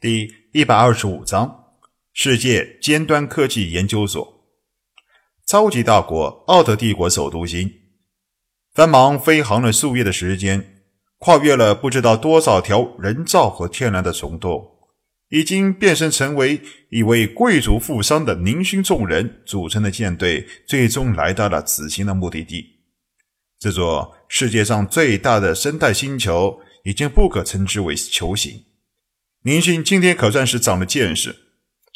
第一百二十五章：世界尖端科技研究所。超级大国奥特帝国首都星，繁忙飞航了数月的时间，跨越了不知道多少条人造和天然的虫洞，已经变身成为一位贵族富商的宁勋众人组成的舰队，最终来到了此行的目的地。这座世界上最大的生态星球，已经不可称之为球形。宁勋今天可算是长了见识，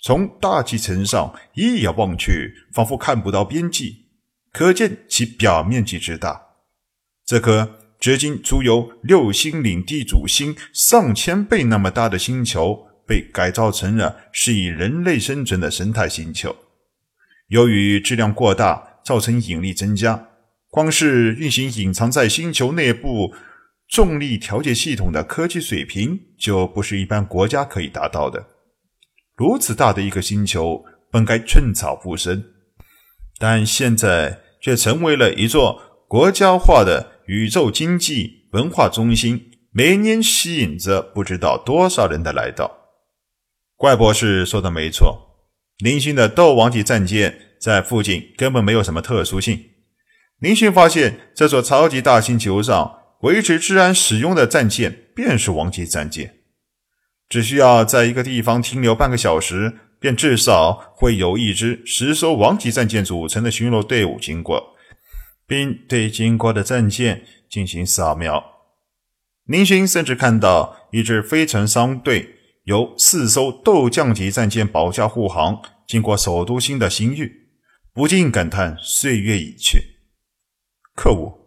从大气层上一眼望去，仿佛看不到边际，可见其表面积之大。这颗直径足有六星领地主星上千倍那么大的星球，被改造成了适宜人类生存的生态星球。由于质量过大，造成引力增加，光是运行隐藏在星球内部。重力调节系统的科技水平就不是一般国家可以达到的。如此大的一个星球，本该寸草不生，但现在却成为了一座国家化的宇宙经济文化中心，每年吸引着不知道多少人的来到。怪博士说的没错，林星的斗王级战舰在附近根本没有什么特殊性。林星发现这座超级大星球上。维持治安使用的战舰便是王级战舰，只需要在一个地方停留半个小时，便至少会有一支十艘王级战舰组成的巡逻队伍经过，并对经过的战舰进行扫描。林勋甚至看到一支飞船商队由四艘斗将级战舰保驾护航，经过首都星的星域，不禁感叹岁月已去。可恶！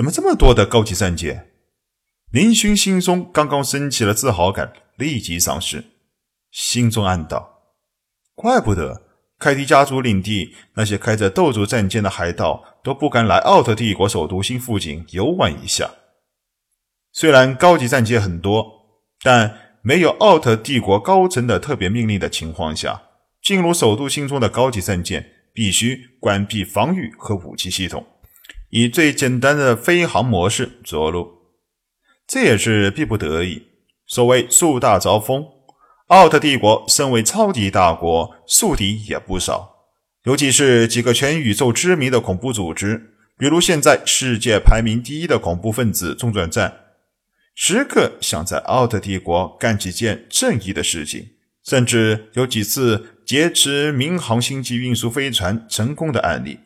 怎么这么多的高级战舰？林勋心中刚刚升起了自豪感，立即丧失，心中暗道：怪不得凯蒂家族领地那些开着斗族战舰的海盗都不敢来奥特帝国首都星附近游玩一下。虽然高级战舰很多，但没有奥特帝国高层的特别命令的情况下，进入首都星中的高级战舰必须关闭防御和武器系统。以最简单的飞行模式着陆，这也是逼不得已。所谓树大招风，奥特帝国身为超级大国，宿敌也不少，尤其是几个全宇宙知名的恐怖组织，比如现在世界排名第一的恐怖分子中转站，时刻想在奥特帝国干几件正义的事情，甚至有几次劫持民航星际运输飞船成功的案例。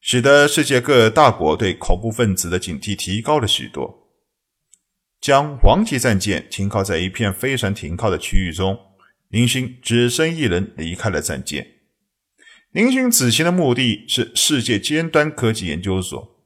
使得世界各大国对恐怖分子的警惕提高了许多。将王级战舰停靠在一片飞船停靠的区域中，林勋只身一人离开了战舰。林勋此行的目的是世界尖端科技研究所。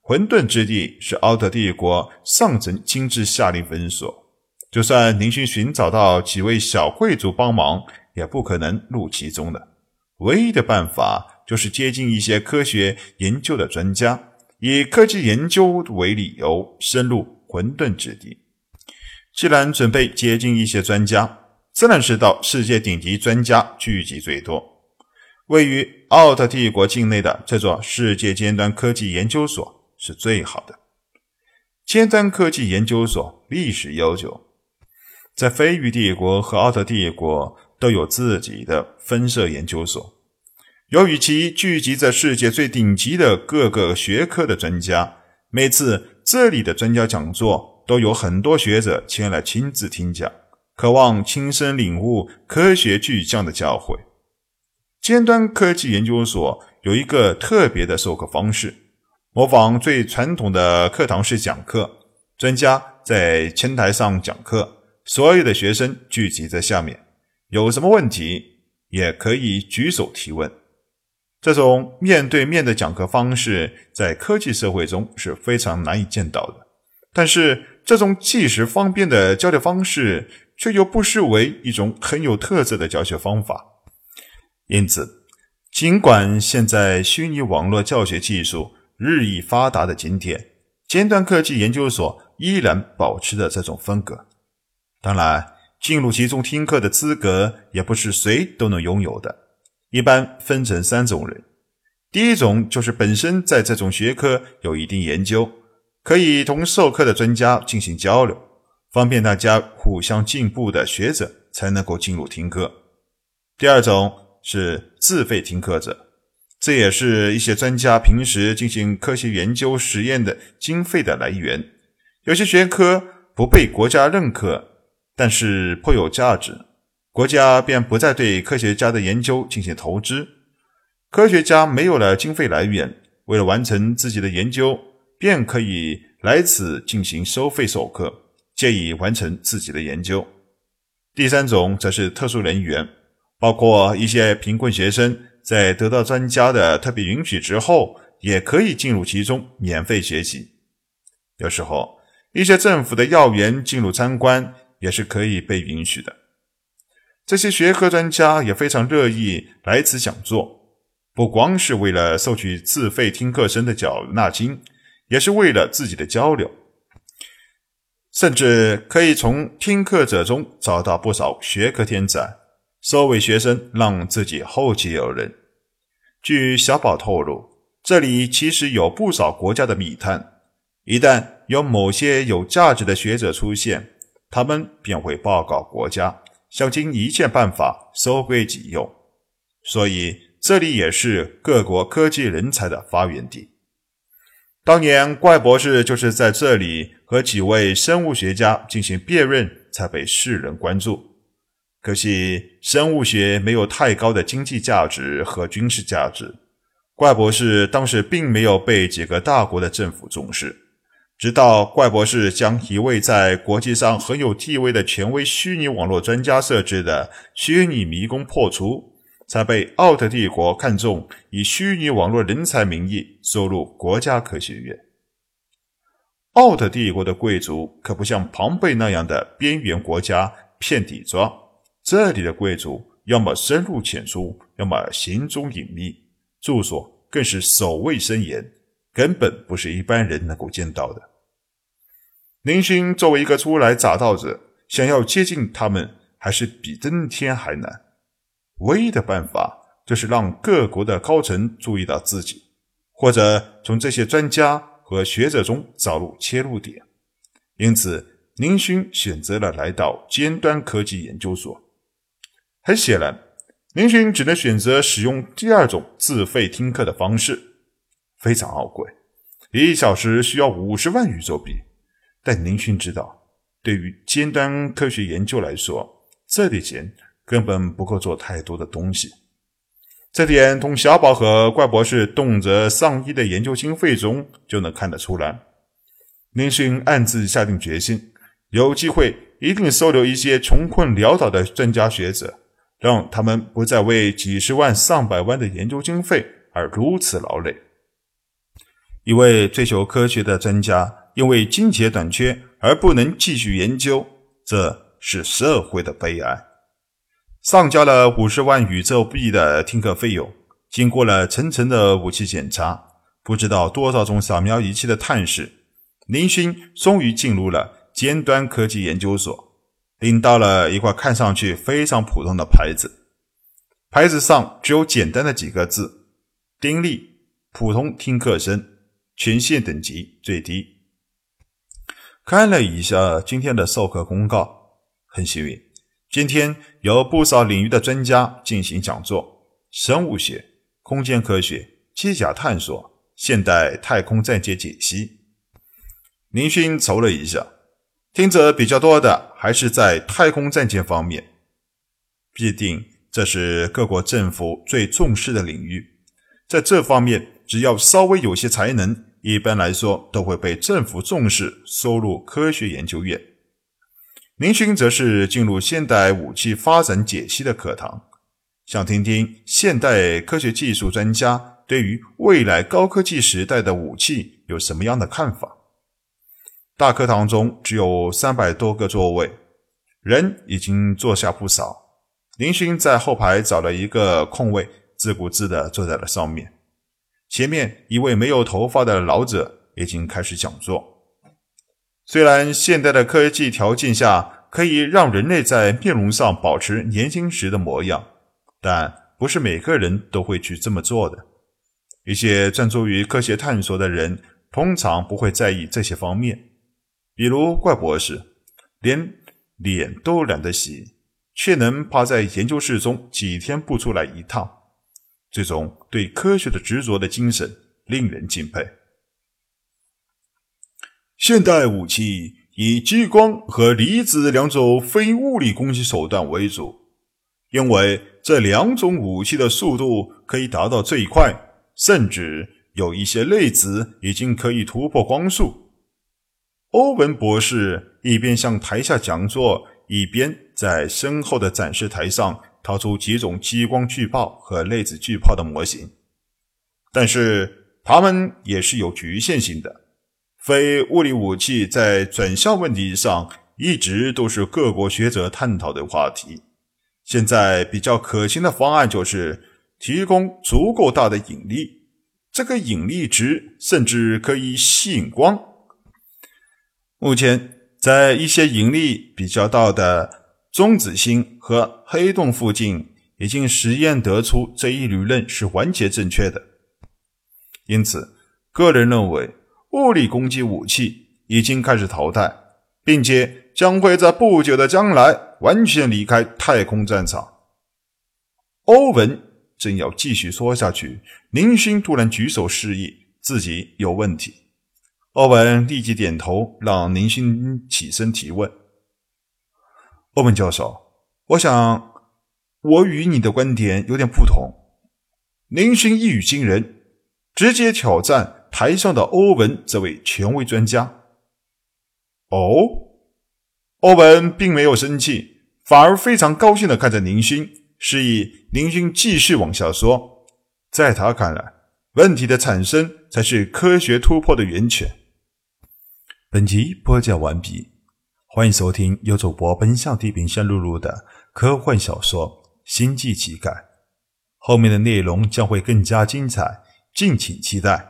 混沌之地是奥特帝国上层精致下令封锁，就算林勋寻找到几位小贵族帮忙，也不可能入其中的。唯一的办法。就是接近一些科学研究的专家，以科技研究为理由深入混沌之地。既然准备接近一些专家，自然是到世界顶级专家聚集最多、位于奥特帝国境内的这座世界尖端科技研究所是最好的。尖端科技研究所历史悠久，在飞鱼帝国和奥特帝国都有自己的分社研究所。由于其聚集着世界最顶级的各个学科的专家，每次这里的专家讲座都有很多学者前来亲自听讲，渴望亲身领悟科学巨匠的教诲。尖端科技研究所有一个特别的授课方式，模仿最传统的课堂式讲课，专家在前台上讲课，所有的学生聚集在下面，有什么问题也可以举手提问。这种面对面的讲课方式在科技社会中是非常难以见到的，但是这种即时方便的交流方式却又不失为一种很有特色的教学方法。因此，尽管现在虚拟网络教学技术日益发达的今天，尖端科技研究所依然保持着这种风格。当然，进入其中听课的资格也不是谁都能拥有的。一般分成三种人，第一种就是本身在这种学科有一定研究，可以同授课的专家进行交流，方便大家互相进步的学者，才能够进入听课。第二种是自费听课者，这也是一些专家平时进行科学研究实验的经费的来源。有些学科不被国家认可，但是颇有价值，国家便不再对科学家的研究进行投资。科学家没有了经费来源，为了完成自己的研究，便可以来此进行收费授课，借以完成自己的研究。第三种则是特殊人员，包括一些贫困学生，在得到专家的特别允许之后，也可以进入其中免费学习。有时候。一些政府的要员进入参观也是可以被允许的。这些学科专家也非常乐意来此讲座，不光是为了收取自费听课生的缴纳金，也是为了自己的交流，甚至可以从听课者中找到不少学科天才，收为学生，让自己后继有人。据小宝透露，这里其实有不少国家的密探。一旦有某些有价值的学者出现，他们便会报告国家，想尽一切办法收归己用。所以这里也是各国科技人才的发源地。当年怪博士就是在这里和几位生物学家进行辩论，才被世人关注。可惜生物学没有太高的经济价值和军事价值，怪博士当时并没有被几个大国的政府重视。直到怪博士将一位在国际上很有地位的权威虚拟网络专家设置的虚拟迷宫破除，才被奥特帝国看中，以虚拟网络人才名义收入国家科学院。奥特帝国的贵族可不像庞贝那样的边缘国家骗底庄，这里的贵族要么深入浅出，要么行踪隐秘，住所更是守卫森严，根本不是一般人能够见到的。林勋作为一个初来乍到者，想要接近他们，还是比登天还难。唯一的办法就是让各国的高层注意到自己，或者从这些专家和学者中找入切入点。因此，林勋选择了来到尖端科技研究所。很显然，林勋只能选择使用第二种自费听课的方式，非常昂贵，一小时需要五十万宇宙币。但林勋知道，对于尖端科学研究来说，这点钱根本不够做太多的东西。这点从小宝和怪博士动辄上亿的研究经费中就能看得出来。林勋暗自下定决心，有机会一定收留一些穷困潦倒的专家学者，让他们不再为几十万、上百万的研究经费而如此劳累。一位追求科学的专家。因为金钱短缺而不能继续研究，这是社会的悲哀。上交了五十万宇宙币的听课费用，经过了层层的武器检查，不知道多少种扫描仪器的探视，林勋终于进入了尖端科技研究所，领到了一块看上去非常普通的牌子。牌子上只有简单的几个字：“丁力，普通听课生，权限等级最低。”看了一下今天的授课公告，很幸运，今天有不少领域的专家进行讲座：生物学、空间科学、机甲探索、现代太空战舰解析。林勋瞅了一下，听者比较多的还是在太空战舰方面，必定这是各国政府最重视的领域，在这方面，只要稍微有些才能。一般来说，都会被政府重视，收入科学研究院。林勋则是进入现代武器发展解析的课堂，想听听现代科学技术专家对于未来高科技时代的武器有什么样的看法。大课堂中只有三百多个座位，人已经坐下不少。林勋在后排找了一个空位，自顾自地坐在了上面。前面一位没有头发的老者已经开始讲座。虽然现代的科技条件下可以让人类在面容上保持年轻时的模样，但不是每个人都会去这么做的。一些专注于科学探索的人通常不会在意这些方面，比如怪博士，连脸都懒得洗，却能趴在研究室中几天不出来一趟，这种对科学的执着的精神令人敬佩。现代武器以激光和离子两种非物理攻击手段为主，因为这两种武器的速度可以达到最快，甚至有一些粒子已经可以突破光速。欧文博士一边向台下讲座，一边在身后的展示台上掏出几种激光巨炮和粒子巨炮的模型，但是它们也是有局限性的。非物理武器在转向问题上一直都是各国学者探讨的话题。现在比较可行的方案就是提供足够大的引力，这个引力值甚至可以吸引光。目前，在一些引力比较大的中子星和黑洞附近，已经实验得出这一理论是完全正确的。因此，个人认为。物理攻击武器已经开始淘汰，并且将会在不久的将来完全离开太空战场。欧文正要继续说下去，林勋突然举手示意自己有问题。欧文立即点头，让林勋起身提问。欧文教授，我想我与你的观点有点不同。林勋一语惊人，直接挑战。台上的欧文这位权威专家，哦，欧文并没有生气，反而非常高兴的看着林勋，示意林勋继续往下说。在他看来，问题的产生才是科学突破的源泉。本集播讲完毕，欢迎收听由主播奔向地平线露露的科幻小说《星际乞丐》，后面的内容将会更加精彩，敬请期待。